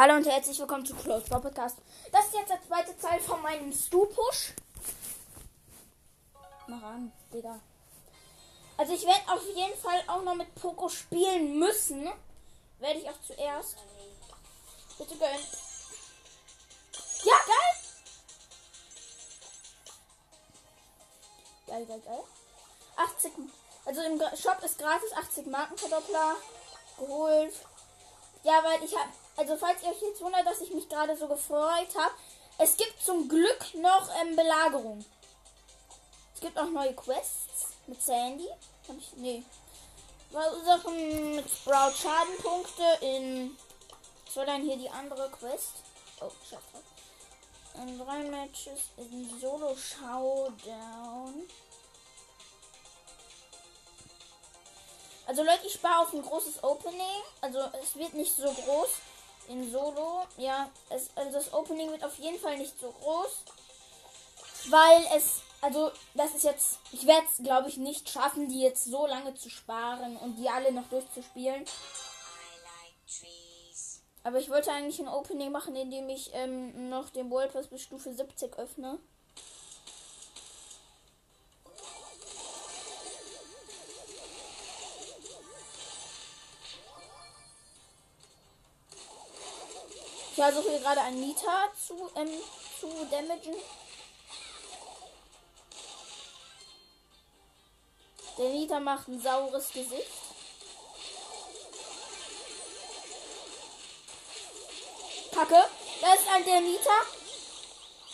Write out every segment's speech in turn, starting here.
Hallo und herzlich willkommen zu Close Ball Podcast. Das ist jetzt der zweite Teil von meinem Stu-Push. Mach an, Digga. Also ich werde auf jeden Fall auch noch mit Poco spielen müssen. Werde ich auch zuerst. Bitte gönn. Ja, geil! Geil, geil, geil. 80. Also im Shop ist gratis 80 Markenverdoppler geholt. Ja, weil ich habe, also falls ihr euch jetzt wundert, dass ich mich gerade so gefreut habe, es gibt zum Glück noch ähm, Belagerung. Es gibt auch neue Quests mit Sandy. Hab ich, nee. Verursachen mit Sprout Schadenpunkte in. Was war dann hier die andere Quest? Oh, schade. In drei Matches in Solo Showdown. Also Leute, ich spare auf ein großes Opening. Also es wird nicht so groß in Solo. Ja, es, also das Opening wird auf jeden Fall nicht so groß. Weil es, also das ist jetzt, ich werde es glaube ich nicht schaffen, die jetzt so lange zu sparen und die alle noch durchzuspielen. Aber ich wollte eigentlich ein Opening machen, indem ich ähm, noch den World Pass bis Stufe 70 öffne. Ich versuche hier gerade einen Nita zu, ähm, zu damagen. Der Nita macht ein saures Gesicht. Kacke. Da ist ein der Nita.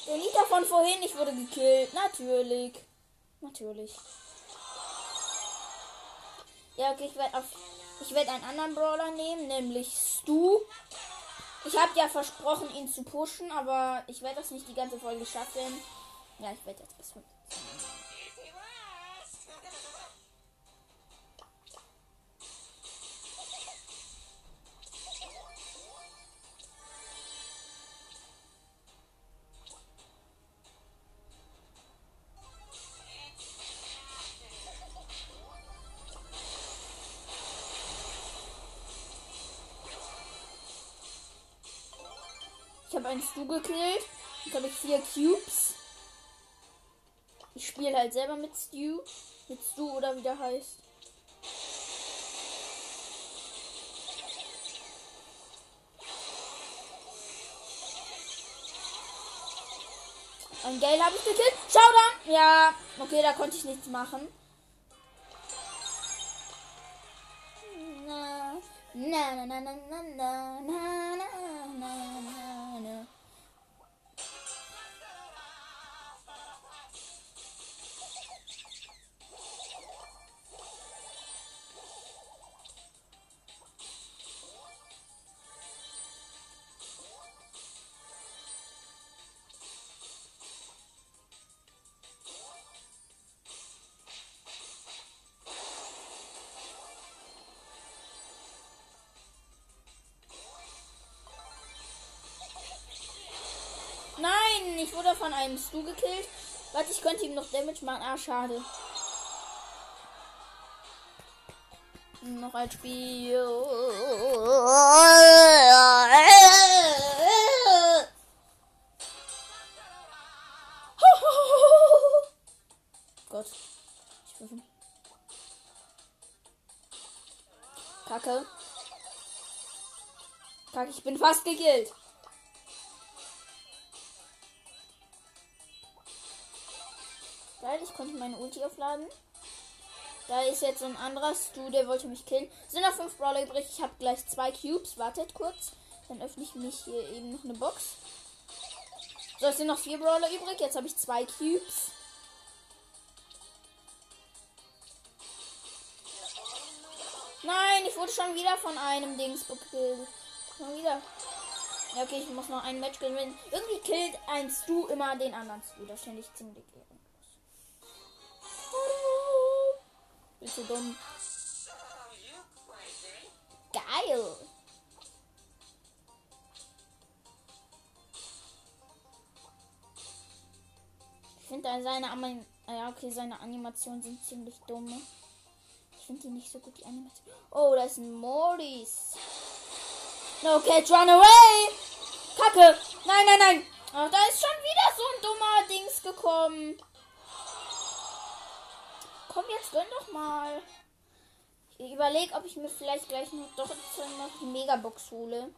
Der Nita von vorhin. Ich wurde gekillt. Natürlich. Natürlich. Ja, okay, ich werde werde einen anderen Brawler nehmen, nämlich Stu. Ich habe ja versprochen, ihn zu pushen, aber ich werde das nicht die ganze Folge schaffen. Ja, ich werde jetzt bis 5. einen Stu gekillt. Jetzt habe ich vier Cubes. Ich spiele halt selber mit Stu. Mit Stu oder wie der heißt. Ein Gale habe ich gekillt. Schau da! Ja, okay, da konnte ich nichts machen. Na, na, na, na, na, na, na. Einem Stu gekillt. Warte, ich könnte ihm noch Damage machen. Ah, schade. Noch ein Spiel. Gott. Ich würfel. Kacke. Kacke, ich bin fast gekillt. Meine Ulti aufladen. Da ist jetzt ein anderer Stu, der wollte mich killen. Sind noch fünf Brawler übrig. Ich habe gleich zwei Cubes. Wartet kurz. Dann öffne ich mich hier eben noch eine Box. So, es sind noch vier Brawler übrig. Jetzt habe ich zwei Cubes. Nein, ich wurde schon wieder von einem Dings gekillt. Schon wieder. Ja, okay, ich muss noch ein Match gewinnen. Irgendwie killt ein Stu immer den anderen Stu. Das finde ich ziemlich ehrenlos. Bist du dumm? Geil. Ich finde seine Anim ja, okay, seine Animationen sind ziemlich dumm. Ich finde die nicht so gut, die Animation. Oh, da ist ein Mortis. No catch, run away! Kacke! Nein, nein, nein! Ach, da ist schon wieder so ein dummer Dings gekommen. Komm, jetzt gönn doch mal. Ich überlege, ob ich mir vielleicht gleich noch doch noch die Megabox hole.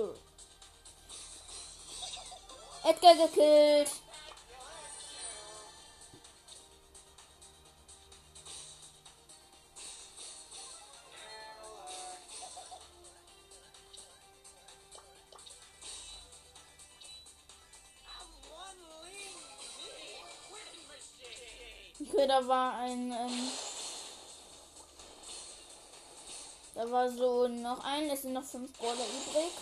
Edgar. Edgar gekillt. Okay, da war ein. Ähm da war so noch ein, es sind noch fünf Brawler übrig.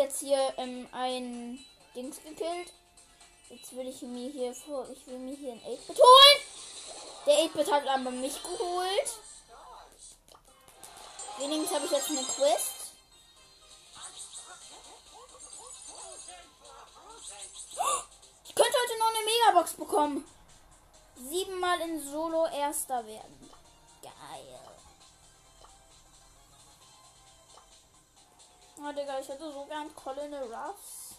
Jetzt hier ähm, ein Dings gekillt. Jetzt will ich mir hier vor, ich will mir hier ein 8-Bit holen. Der 8-Bit hat aber mich geholt. Wenigstens habe ich jetzt eine Quest. Ich könnte heute noch eine Megabox bekommen. Siebenmal in Solo Erster werden. Geil. Oh, Digga, ich hätte so gern Colonel Ruffs.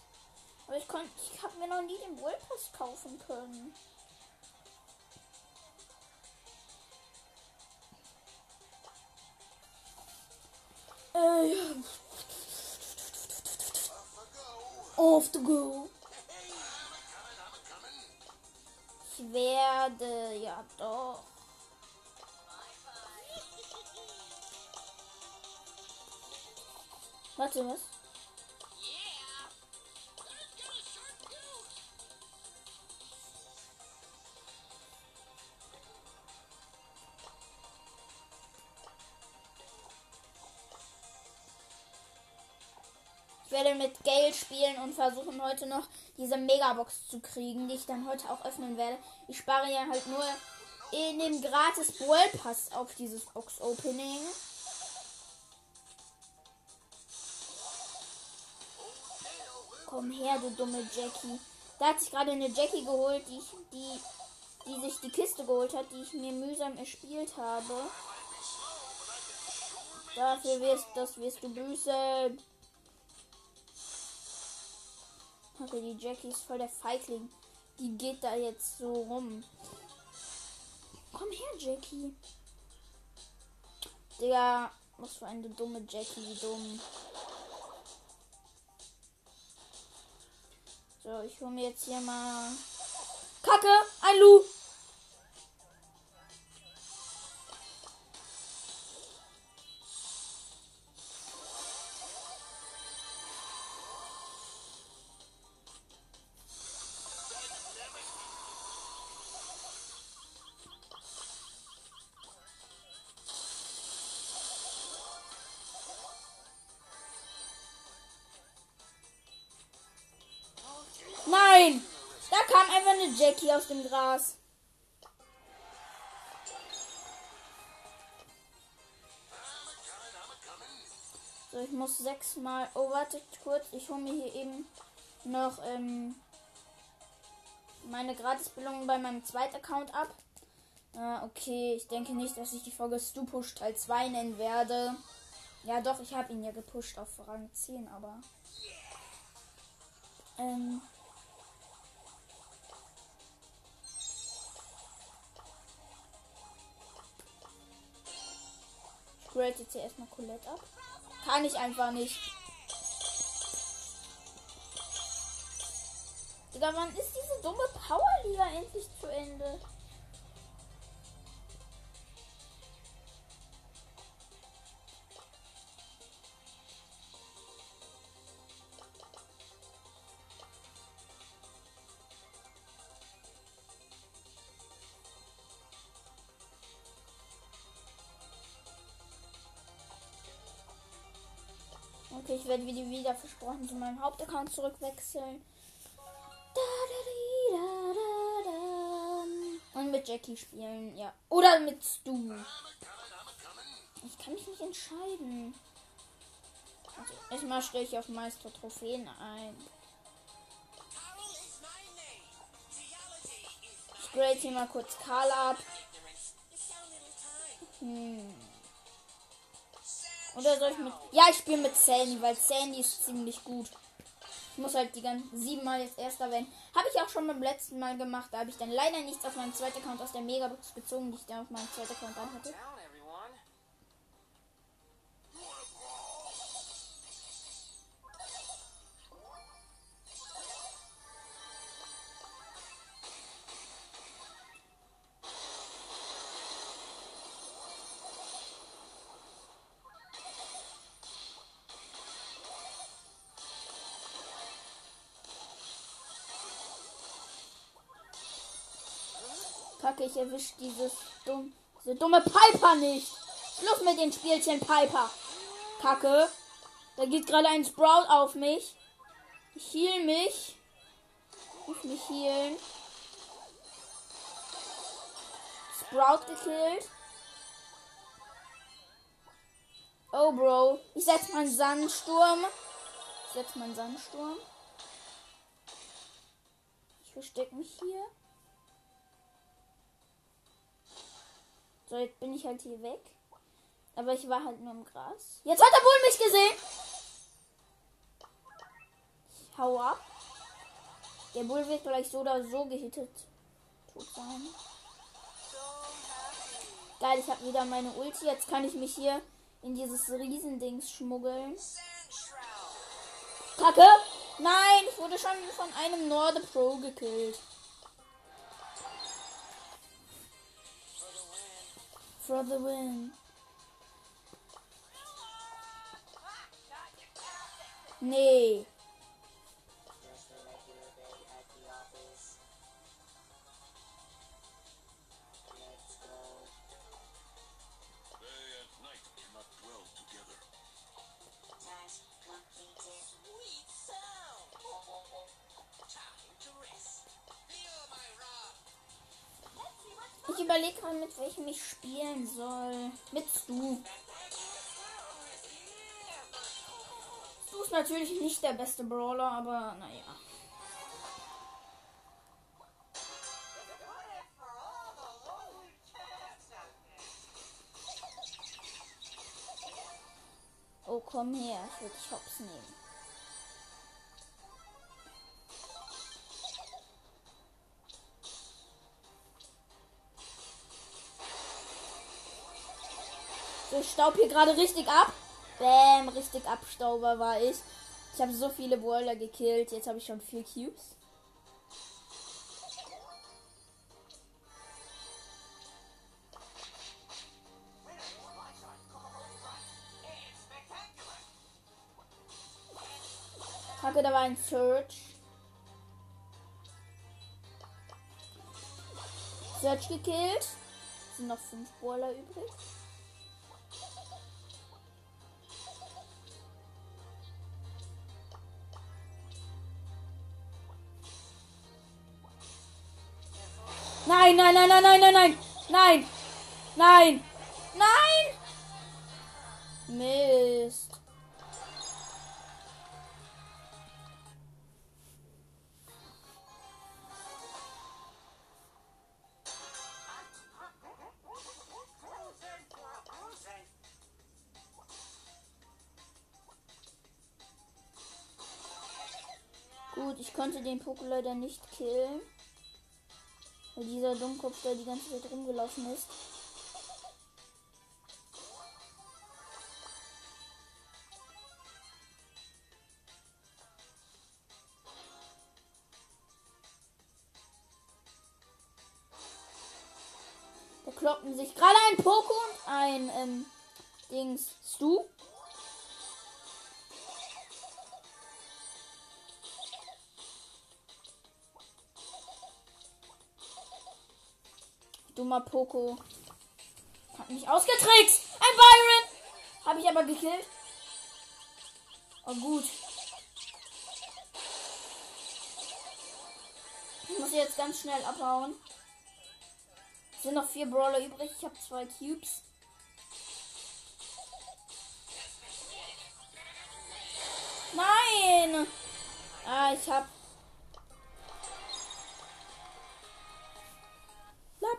Aber ich konnte, ich habe mir noch nie den Pass kaufen können. Äh, Off the go. Ich werde ja doch. Warte, was? Ich werde mit Gale spielen und versuchen heute noch diese Megabox zu kriegen, die ich dann heute auch öffnen werde. Ich spare ja halt nur in dem gratis Brawl Pass auf dieses Box Opening. Komm her, du dumme Jackie. Da hat sich gerade eine Jackie geholt, die, ich, die, die sich die Kiste geholt hat, die ich mir mühsam erspielt habe. Dafür wirst, das wirst du büßen. Okay, die Jackie ist voll der Feigling. Die geht da jetzt so rum. Komm her, Jackie. Digga, was für eine dumme Jackie, wie dumm. So, ich hole mir jetzt hier mal. Kacke! Ein Lu! Einfach eine Jackie aus dem Gras. So, ich muss sechsmal. Oh, wartet kurz. Ich hole mir hier eben noch ähm, meine Gratisbelohnung bei meinem zweiten Account ab. Ah, okay, ich denke nicht, dass ich die Folge Stu Push Teil 2 nennen werde. Ja, doch, ich habe ihn ja gepusht auf Rang 10, aber. Ähm. Grade jetzt hier erstmal Colette ab. Kann ich einfach nicht. Digga, wann ist diese dumme Powerliga endlich zu Ende? Okay, ich werde wieder, wieder versprochen zu meinem Hauptaccount zurückwechseln. Und mit Jackie spielen, ja. Oder mit Stu. Ich kann mich nicht entscheiden. Also, erstmal stelle ich auf Meister Trophäen ein. Ich grade hier mal kurz Karl ab. Hm. Oder soll ich mit. Ja, ich spiele mit Sandy, weil Sandy ist ziemlich gut. Ich muss halt die ganzen siebenmal jetzt erster werden. Habe ich auch schon beim letzten Mal gemacht. Da habe ich dann leider nichts auf meinen zweiten Account aus der Megabox gezogen, die ich dann auf meinen zweiten Account dann hatte. Ich erwische dieses dumm, diese dumme Piper nicht. Schluss mit den Spielchen Piper. Kacke. Da geht gerade ein Sprout auf mich. Ich heal mich. Ich muss mich healen. Sprout gekillt. Oh, Bro. Ich setze meinen Sandsturm. Ich setze meinen Sandsturm. Ich verstecke mich hier. So, jetzt bin ich halt hier weg. Aber ich war halt nur im Gras. Jetzt hat er wohl mich gesehen. Ich hau ab. Der Bull wird gleich so oder so gehittet. Tot sein. Geil, ich habe wieder meine Ulti. Jetzt kann ich mich hier in dieses Riesendings schmuggeln. Kacke! Nein, ich wurde schon von einem Norde Pro gekillt. For the win. Nee. Überlege gerade, mit welchem ich spielen soll. Mit Stu. Stu ist natürlich nicht der beste Brawler, aber naja. Oh, komm her, ich will dich hops nehmen. Staub hier gerade richtig ab. Bäm, richtig Abstauber war ich. Ich habe so viele Brawler gekillt. Jetzt habe ich schon vier Cubes. Kacke, da war ein Search. Search gekillt. Sind noch fünf Brawler übrig. Nein, nein, nein, nein, nein, nein, nein. Nein. Nein. Nein. Mist. Gut, ich konnte den Poko leider nicht killen. Weil dieser Dummkopf da die ganze Zeit rumgelaufen ist. Da kloppen sich gerade ein Poko und ein ähm, Dings Stu. Dummer Poco. Hat mich ausgetrickst. Ein Byron. Habe ich aber gekillt. Oh, gut. Ich muss jetzt ganz schnell abhauen. Es sind noch vier Brawler übrig. Ich habe zwei Cubes. Nein! Ah, ich hab.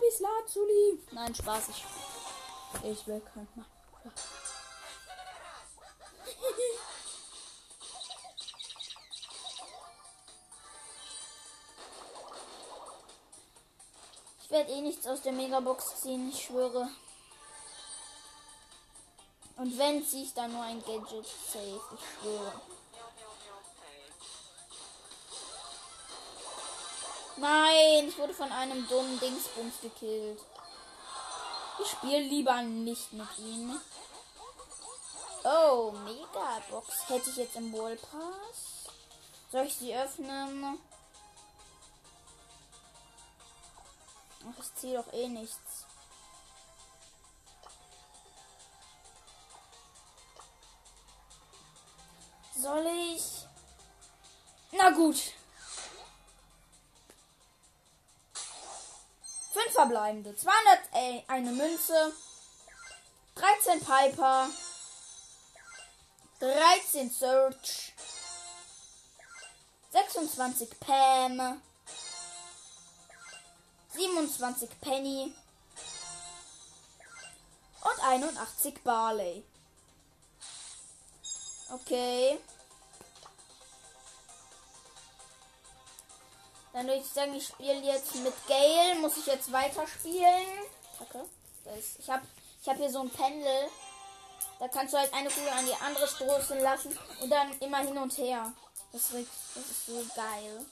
Lapis Lazuli. Nein, Spaß. Ich, ich will kein. Ich werde eh nichts aus der Megabox ziehen, ich schwöre. Und wenn ziehe ich dann nur ein Gadget safe, ich schwöre. Nein, ich wurde von einem dummen Dingsbums gekillt. Ich spiele lieber nicht mit ihm. Oh, Megabox. Hätte ich jetzt im Wallpass? Soll ich sie öffnen? Ach, ich ziehe doch eh nichts. Soll ich? Na gut. Verbleibende. 200 ey, eine Münze. 13 Piper. 13 Search. 26 Pam. 27 Penny. Und 81 Barley. Okay. Dann würde ich sagen, ich spiele jetzt mit Gale. Muss ich jetzt weiterspielen? Okay. Das, ich habe ich hab hier so ein Pendel. Da kannst du halt eine Kugel an die andere stoßen lassen und dann immer hin und her. Das ist, das ist so geil.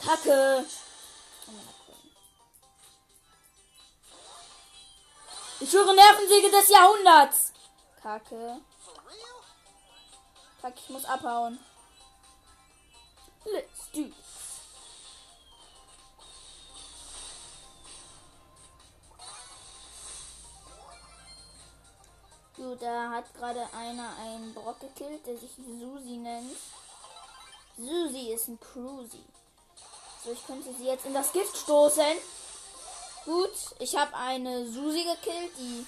Kacke. Ich höre Nervensäge des Jahrhunderts. Kacke. Kacke, ich muss abhauen. Let's do this. Gut, da hat gerade einer einen Brock gekillt, der sich Susi nennt. Susi ist ein Cruzy. So, ich könnte sie jetzt in das Gift stoßen. Gut, ich habe eine Susi gekillt, die.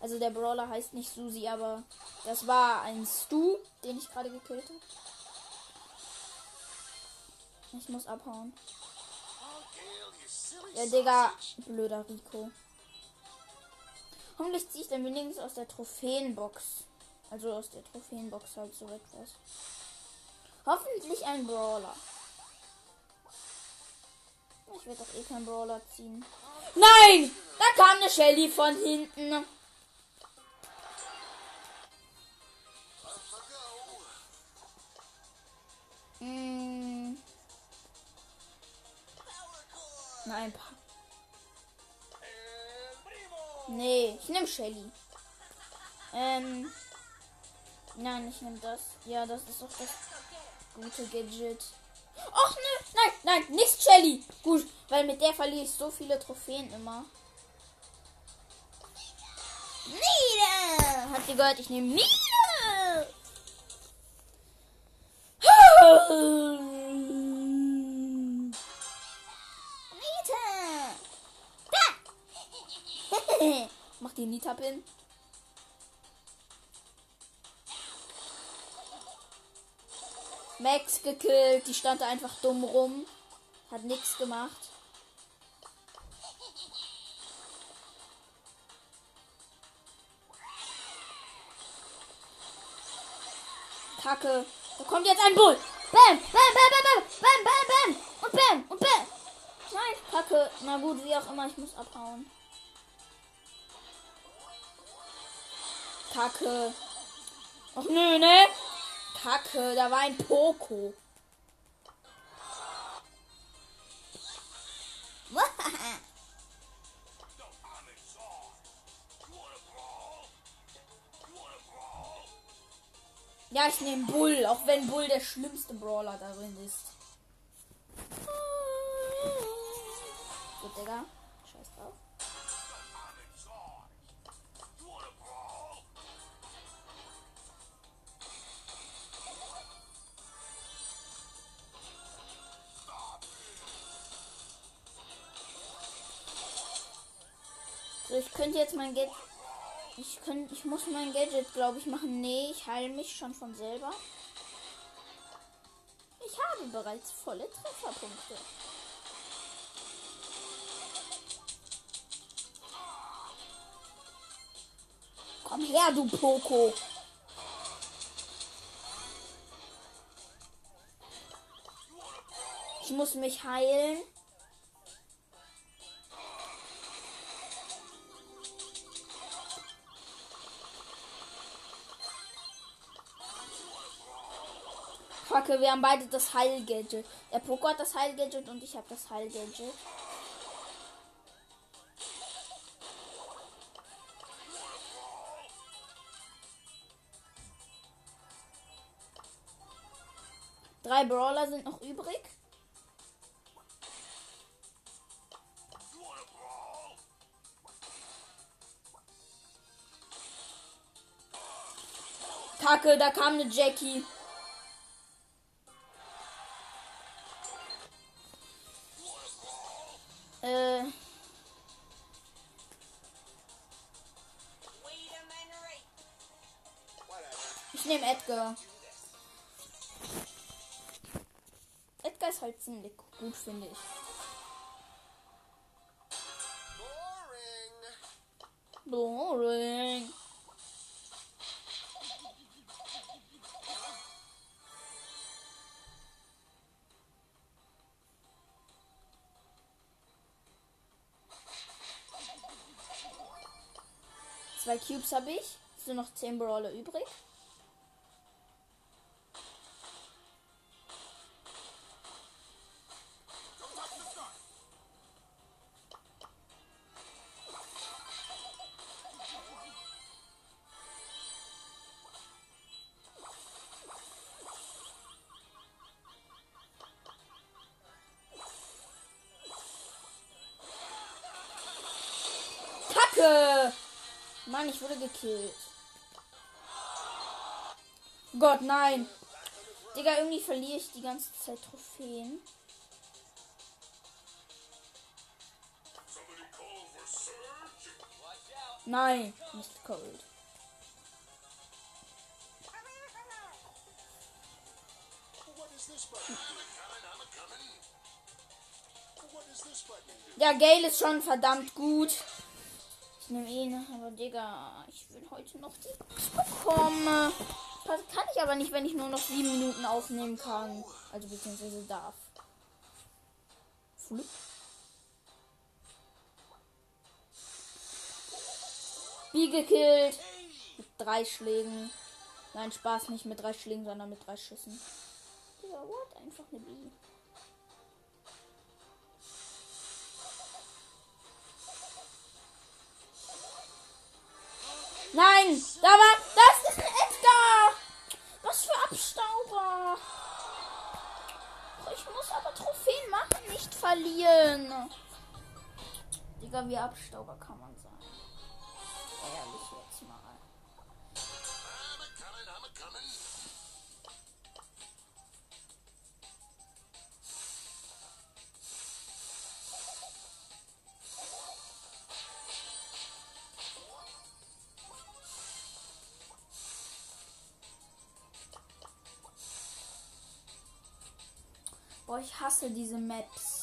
Also der Brawler heißt nicht Susi, aber das war ein Stu, den ich gerade gekillt habe. Ich muss abhauen. Ja, Digga, blöder Rico. Hoffentlich ziehe ich dann wenigstens aus der Trophäenbox. Also aus der Trophäenbox halt so etwas. Hoffentlich ein Brawler. Ich werde doch eh keinen Brawler ziehen. Nein! Da kam eine Shelly von hinten. Mm. Nein. Nee, ich nehme Shelly. Ähm. Nein, ich nehme das. Ja, das ist doch das gute Gadget. Och nö, nein, nein, nicht Shelly. Gut, weil mit der verliere ich so viele Trophäen immer. Nieder! Habt ihr gehört? Ich nehme Nieder! Mach die Nita Pin. Max gekillt. Die stand einfach dumm rum. Hat nichts gemacht. Kacke. Da kommt jetzt ein Bull. Bam, bam, bam, bam, bam, bam, bam, bam. Und bam, und bam. Nein, Kacke. Na gut, wie auch immer, ich muss abhauen. Kacke. Ach nö, ne? Kacke, da war ein Poco. Ja, ich nehme Bull, auch wenn Bull der schlimmste Brawler darin ist. Gut, Digga. Ich könnte jetzt mein Gadget. Ich, könnt, ich muss mein Gadget, glaube ich, machen. Nee, ich heile mich schon von selber. Ich habe bereits volle Trefferpunkte. Komm her, du Poco. Ich muss mich heilen. Kacke, wir haben beide das Heil-Gadget. Der Poco hat das Heil-Gadget und ich habe das Heil-Gadget. Drei Brawler sind noch übrig. Kacke, da kam eine Jackie. Äh. Ich nehme Edgar. Edgar ist halt ziemlich gut, finde ich. Boring. Cubes habe ich. Sind noch 10 Brawler übrig. Gekillt. Gott, nein. Digga, irgendwie verliere ich die ganze Zeit Trophäen. Nein, nicht cold. Ja, Gale ist schon verdammt gut. Nehme ihn, aber Digga, ich will heute noch die Box bekommen. Das kann ich aber nicht, wenn ich nur noch sieben Minuten aufnehmen kann. Also beziehungsweise darf. Flip. Wie gekillt. Mit drei Schlägen. Nein, Spaß nicht mit drei Schlägen, sondern mit drei Schüssen. Digga, what? Einfach eine Bi. Nein, da war, das ist ein Edgar. Was für Abstauber. Ich muss aber Trophäen machen, nicht verlieren. Digga, wie Abstauber kann man hasse diese Maps.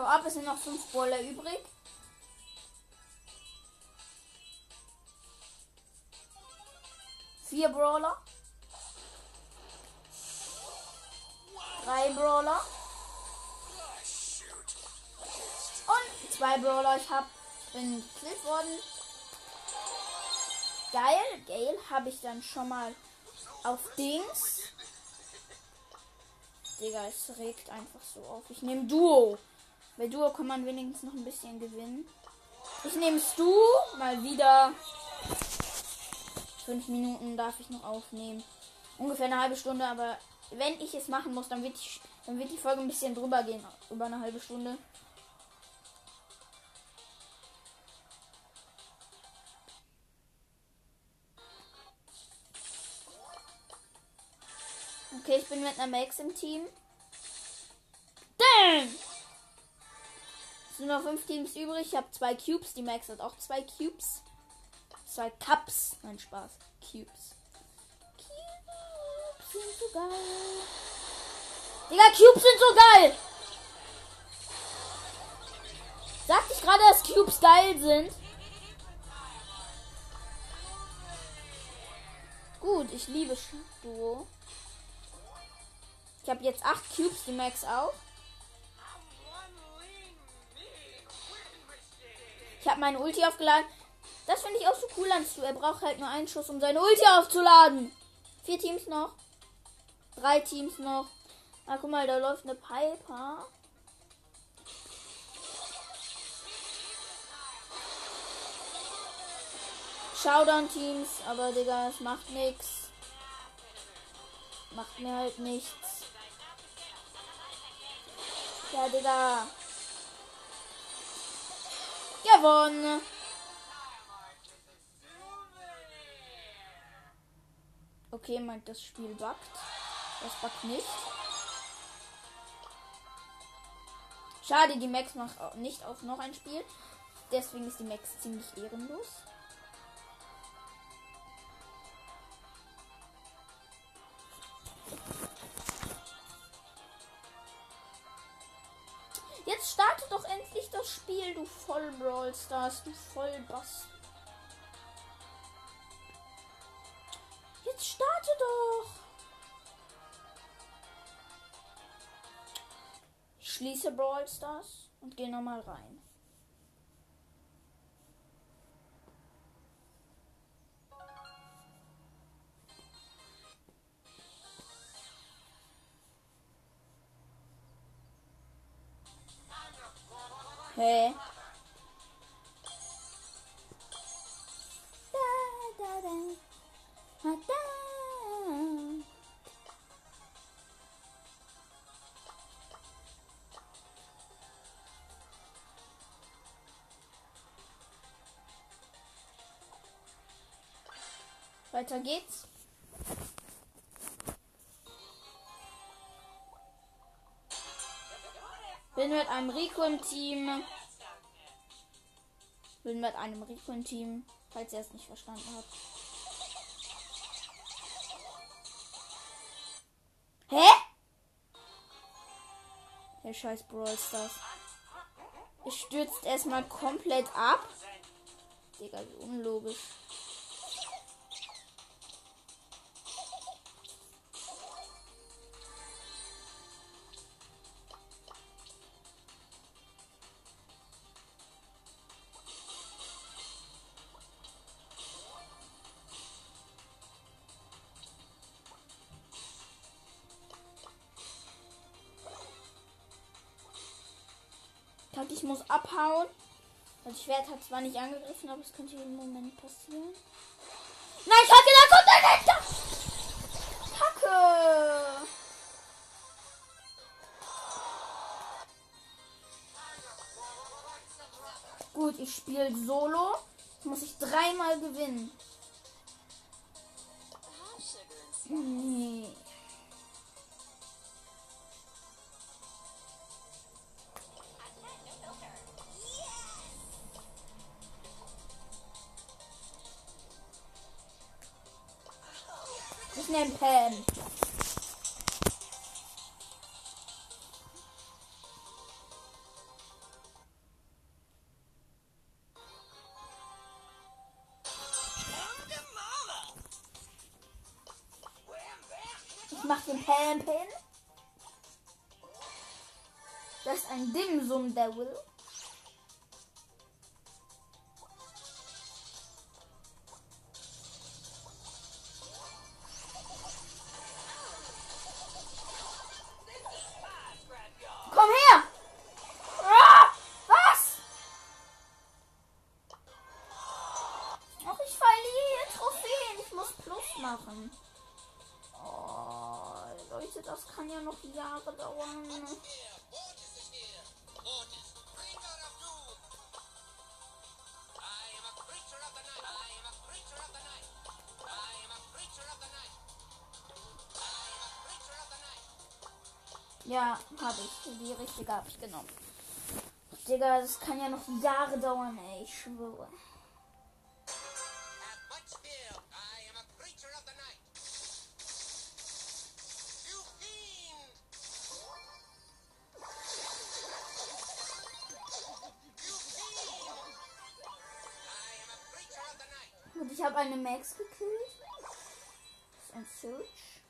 hau ab, es sind noch 5 Brawler übrig. Vier Brawler. Drei Brawler. Und zwei Brawler. Ich hab, bin gekillt worden. Geil, Gale habe ich dann schon mal auf Dings. Digga, es regt einfach so auf. Ich nehme Duo. Bei Duo kann man wenigstens noch ein bisschen gewinnen. Ich nehme Stu. Mal wieder. Fünf Minuten darf ich noch aufnehmen. Ungefähr eine halbe Stunde, aber wenn ich es machen muss, dann wird, ich, dann wird die Folge ein bisschen drüber gehen. Über eine halbe Stunde. Okay, ich bin mit einer Max im Team. Damn! Sind noch fünf Teams übrig. Ich habe zwei Cubes. Die Max hat auch zwei Cubes. Zwei Cups. Nein, Spaß. Cubes. Cubes sind so geil. Digga, Cubes sind so geil. Sagte ich gerade, dass Cubes geil sind? Gut, ich liebe Duo. Ich habe jetzt acht Cubes, die Max auch. Ich habe meine Ulti aufgeladen. Das finde ich auch so cool an Stu. Er braucht halt nur einen Schuss, um seine Ulti aufzuladen. Vier Teams noch. Drei Teams noch. Ah, guck mal, da läuft eine Piper. Showdown-Teams, aber Digga, es macht nichts. Macht mir halt nichts. Ja, Digga. Gewonnen. Okay, meint das Spiel buggt. Das buggt nicht. Schade, die Max macht nicht auf noch ein Spiel. Deswegen ist die Max ziemlich ehrenlos. Du voll Brawl Stars, du voll Bass. Jetzt starte doch. Schließe Brawl Stars und gehe nochmal rein. Hä? Weiter geht's. Bin mit einem Rico im Team. Bin mit einem Rico im Team, falls ihr es nicht verstanden habt. Hä? Der scheiß Brawl Stars. Es stürzt erstmal komplett ab. Digga, wie unlogisch. Abhauen. Das Schwert hat zwar nicht angegriffen, aber es könnte jeden Moment passieren. Nein, Kacke, da kommt ein Hector! Kacke! Gut, ich spiele Solo. Jetzt muss ich dreimal gewinnen. Nee. Ich nehme kann ja noch Jahre dauern. Ja, habe ich. Die richtige habe ich genommen. Digga, das kann ja noch Jahre dauern, ey. Ich schwöre. Ich habe eine Max gekillt. Das ist ein Search.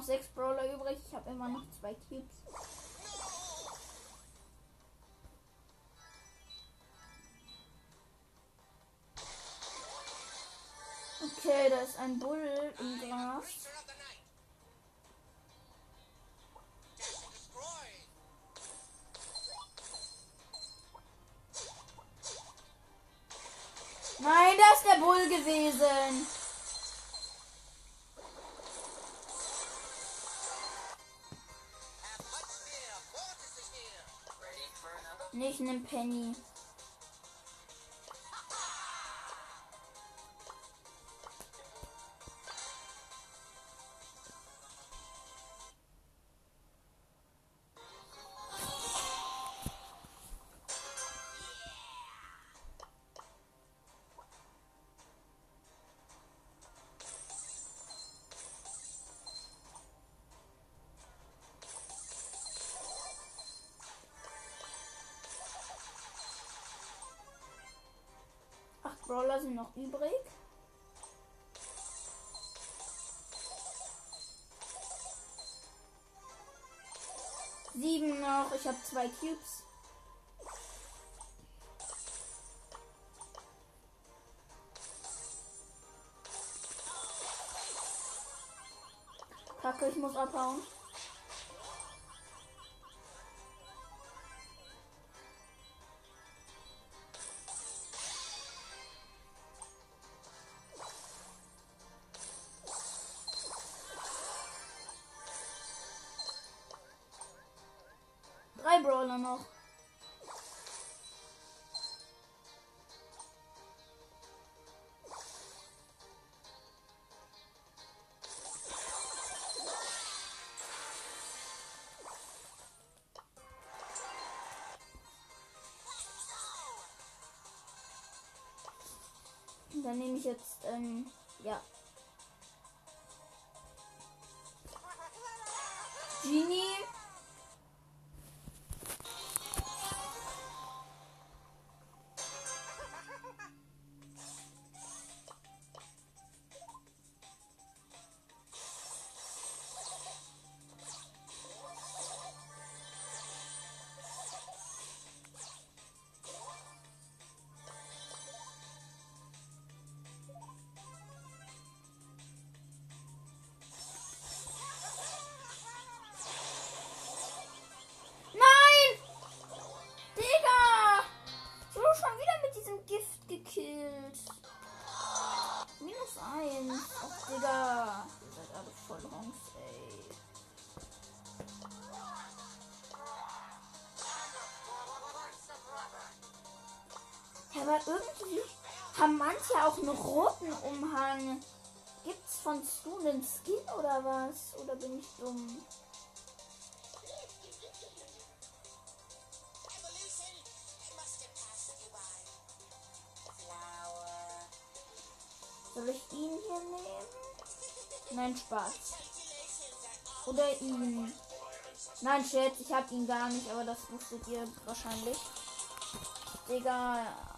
Noch sechs Brawler übrig. Ich habe immer noch zwei Cubes. Okay, da ist ein Bull im Gras. Einen Penny. Brawler sind noch übrig. Sieben noch. Ich habe zwei Cubes. Kacke, ich muss abhauen. Dann nehme ich jetzt, ähm, ja. Aber irgendwie haben manche auch einen roten Umhang. Gibt's von Stu einen Skin oder was? Oder bin ich dumm? Soll ich ihn hier nehmen? Nein, Spaß. Oder ihn. Nein, Chat, ich hab ihn gar nicht, aber das wusstet ihr wahrscheinlich. Digga.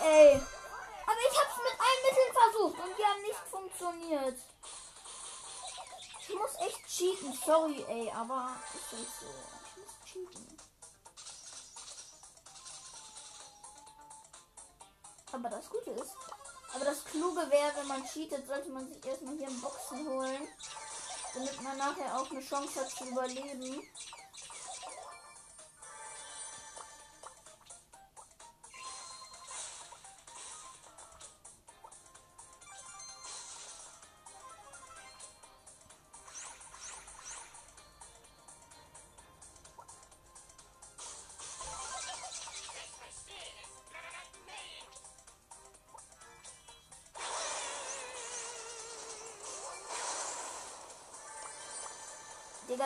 Ey. Aber ich hab's mit allen Mitteln versucht und die haben nicht funktioniert. Ich muss echt cheaten, sorry, ey, aber ist halt so. Ich muss cheaten. Aber das Gute ist, aber das Kluge wäre, wenn man cheatet, sollte man sich erstmal hier Boxen holen, damit man nachher auch eine Chance hat zu überleben.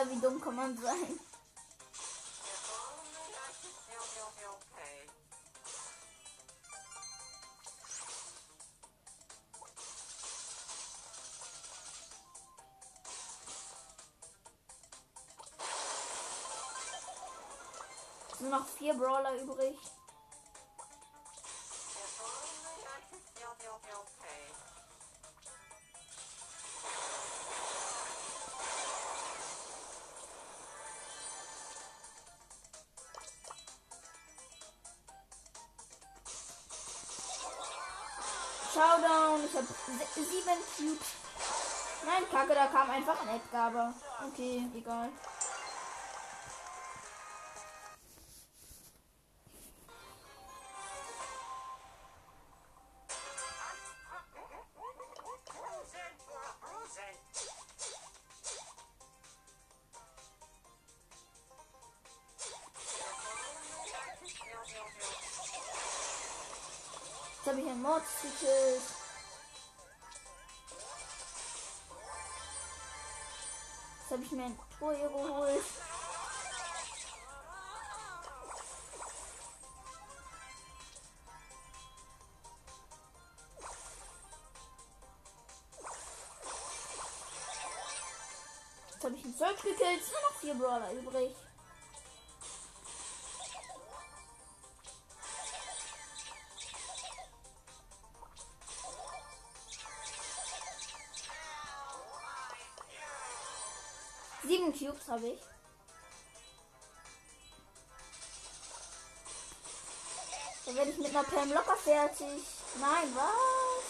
Digga, wie dumm kann man sein? Noch vier Brawler übrig. Kam einfach ein Edgabe. Okay, egal. Jetzt habe ich ein Mordsticket. Habe ich mir ein Tor hier geholt. Jetzt habe ich einen Search gekillt. Es sind noch vier Brawler übrig. Sieben Cubes habe ich. Dann werde ich mit einer Pam locker fertig. Nein, was?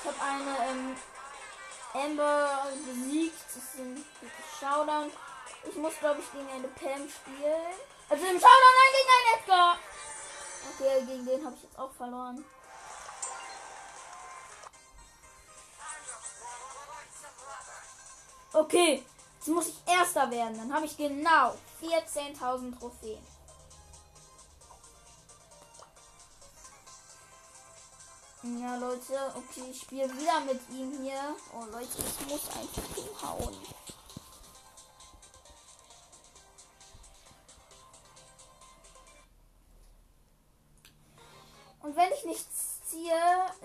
Ich habe eine ähm, Amber besiegt. Das ist ein Showdown. Ich muss, glaube ich, gegen eine Pam spielen. Also im Showdown nein, gegen einen Edgar. Okay, gegen den habe ich jetzt auch verloren. Okay, jetzt muss ich Erster werden. Dann habe ich genau 14.000 Trophäen. Ja, Leute, okay, ich spiele wieder mit ihm hier. Oh, Leute, ich muss einfach hinhauen.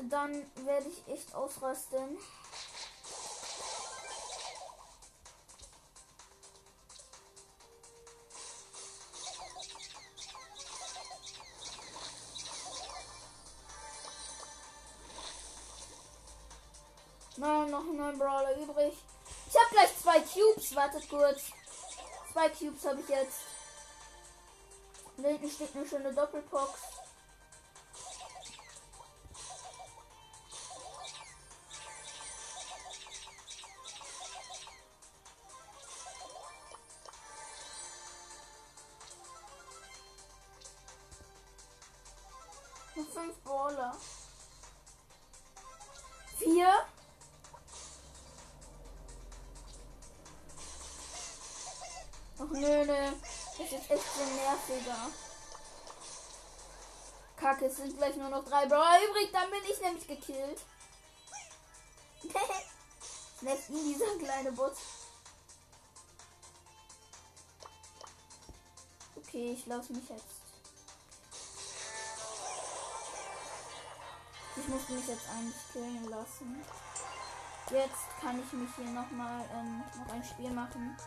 Dann werde ich echt ausrasten. Nein, noch neun Brawler übrig. Ich habe gleich zwei Cubes. Wartet kurz. Zwei Cubes habe ich jetzt. Da hinten steht eine schöne Doppelbox. Gleich nur noch drei Brawler übrig, dann bin ich nämlich gekillt. Snappt ihn dieser kleine Bot. Okay, ich lasse mich jetzt. Ich muss mich jetzt eigentlich killen lassen. Jetzt kann ich mich hier nochmal ähm, noch ein Spiel machen.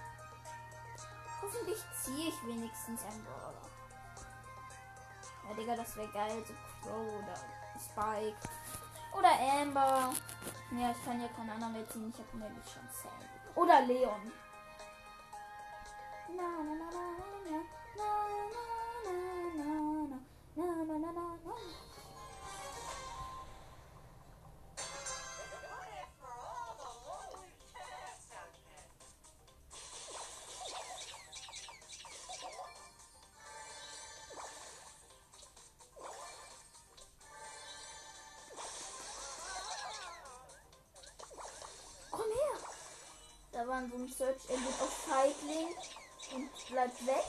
Hoffentlich ziehe ich wenigstens einen Brawler. Ja, Digga, das wäre geil. So Crow oder Spike. Oder Amber. Ja, ich kann ja keine anderen mehr ziehen. Ich habe nämlich schon Sandy. Oder Leon. Na, na, na, na, na, na, na, na, na, na, na, na, na. Komm War so ein Search Engine auf Feigling und bleibt weg.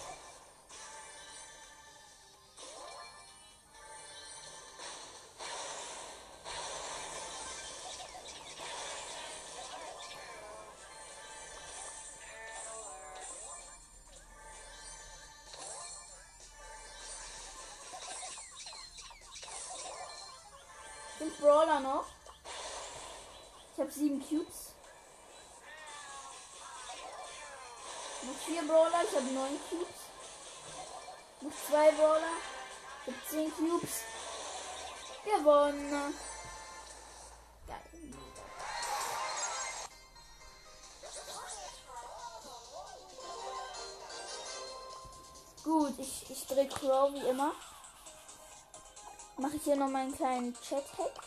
Brawler noch. Ich habe sieben Cubes. Vier Brawler, ich habe neun Cubes. Noch zwei Brawler. Ich habe zehn Cubes. Gewonnen. Gut, ich, ich drehe Crow wie immer. Mache ich hier noch meinen kleinen Chat-Hack.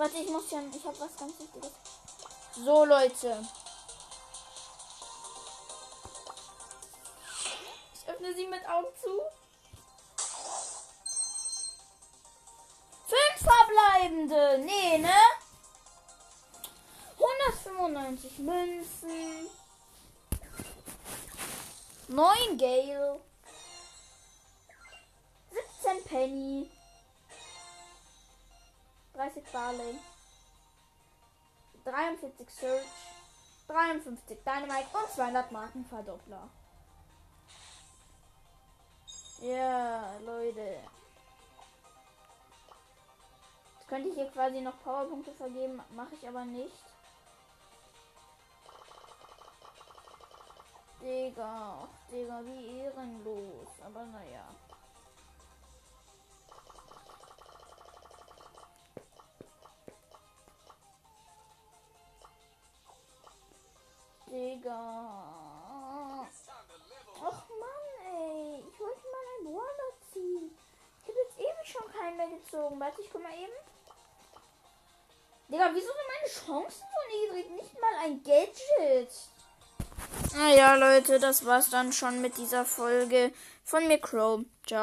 Warte, ich muss ja. Ich habe was ganz Wichtiges. So, Leute. Ich öffne sie mit Augen zu. Fünf verbleibende. Nee, ne? 195 Münzen. 9 Gale. 17 Penny. 30 Barley. 43 Search. 53 Dynamite und 200 Markenverdoppler. Ja, Leute. Jetzt könnte ich hier quasi noch Powerpunkte vergeben, mache ich aber nicht. Digga, Digga, wie ehrenlos. Aber naja. Digga. Ach Mann, ey. Ich wollte mal ein Brawler ziehen. Ich habe jetzt ewig schon keinen mehr gezogen. Warte, ich guck mal eben. Digga, wieso sind meine Chancen so niedrig? Nicht mal ein Gadget. Naja, Leute, das war's dann schon mit dieser Folge von mir, Crow. Ciao.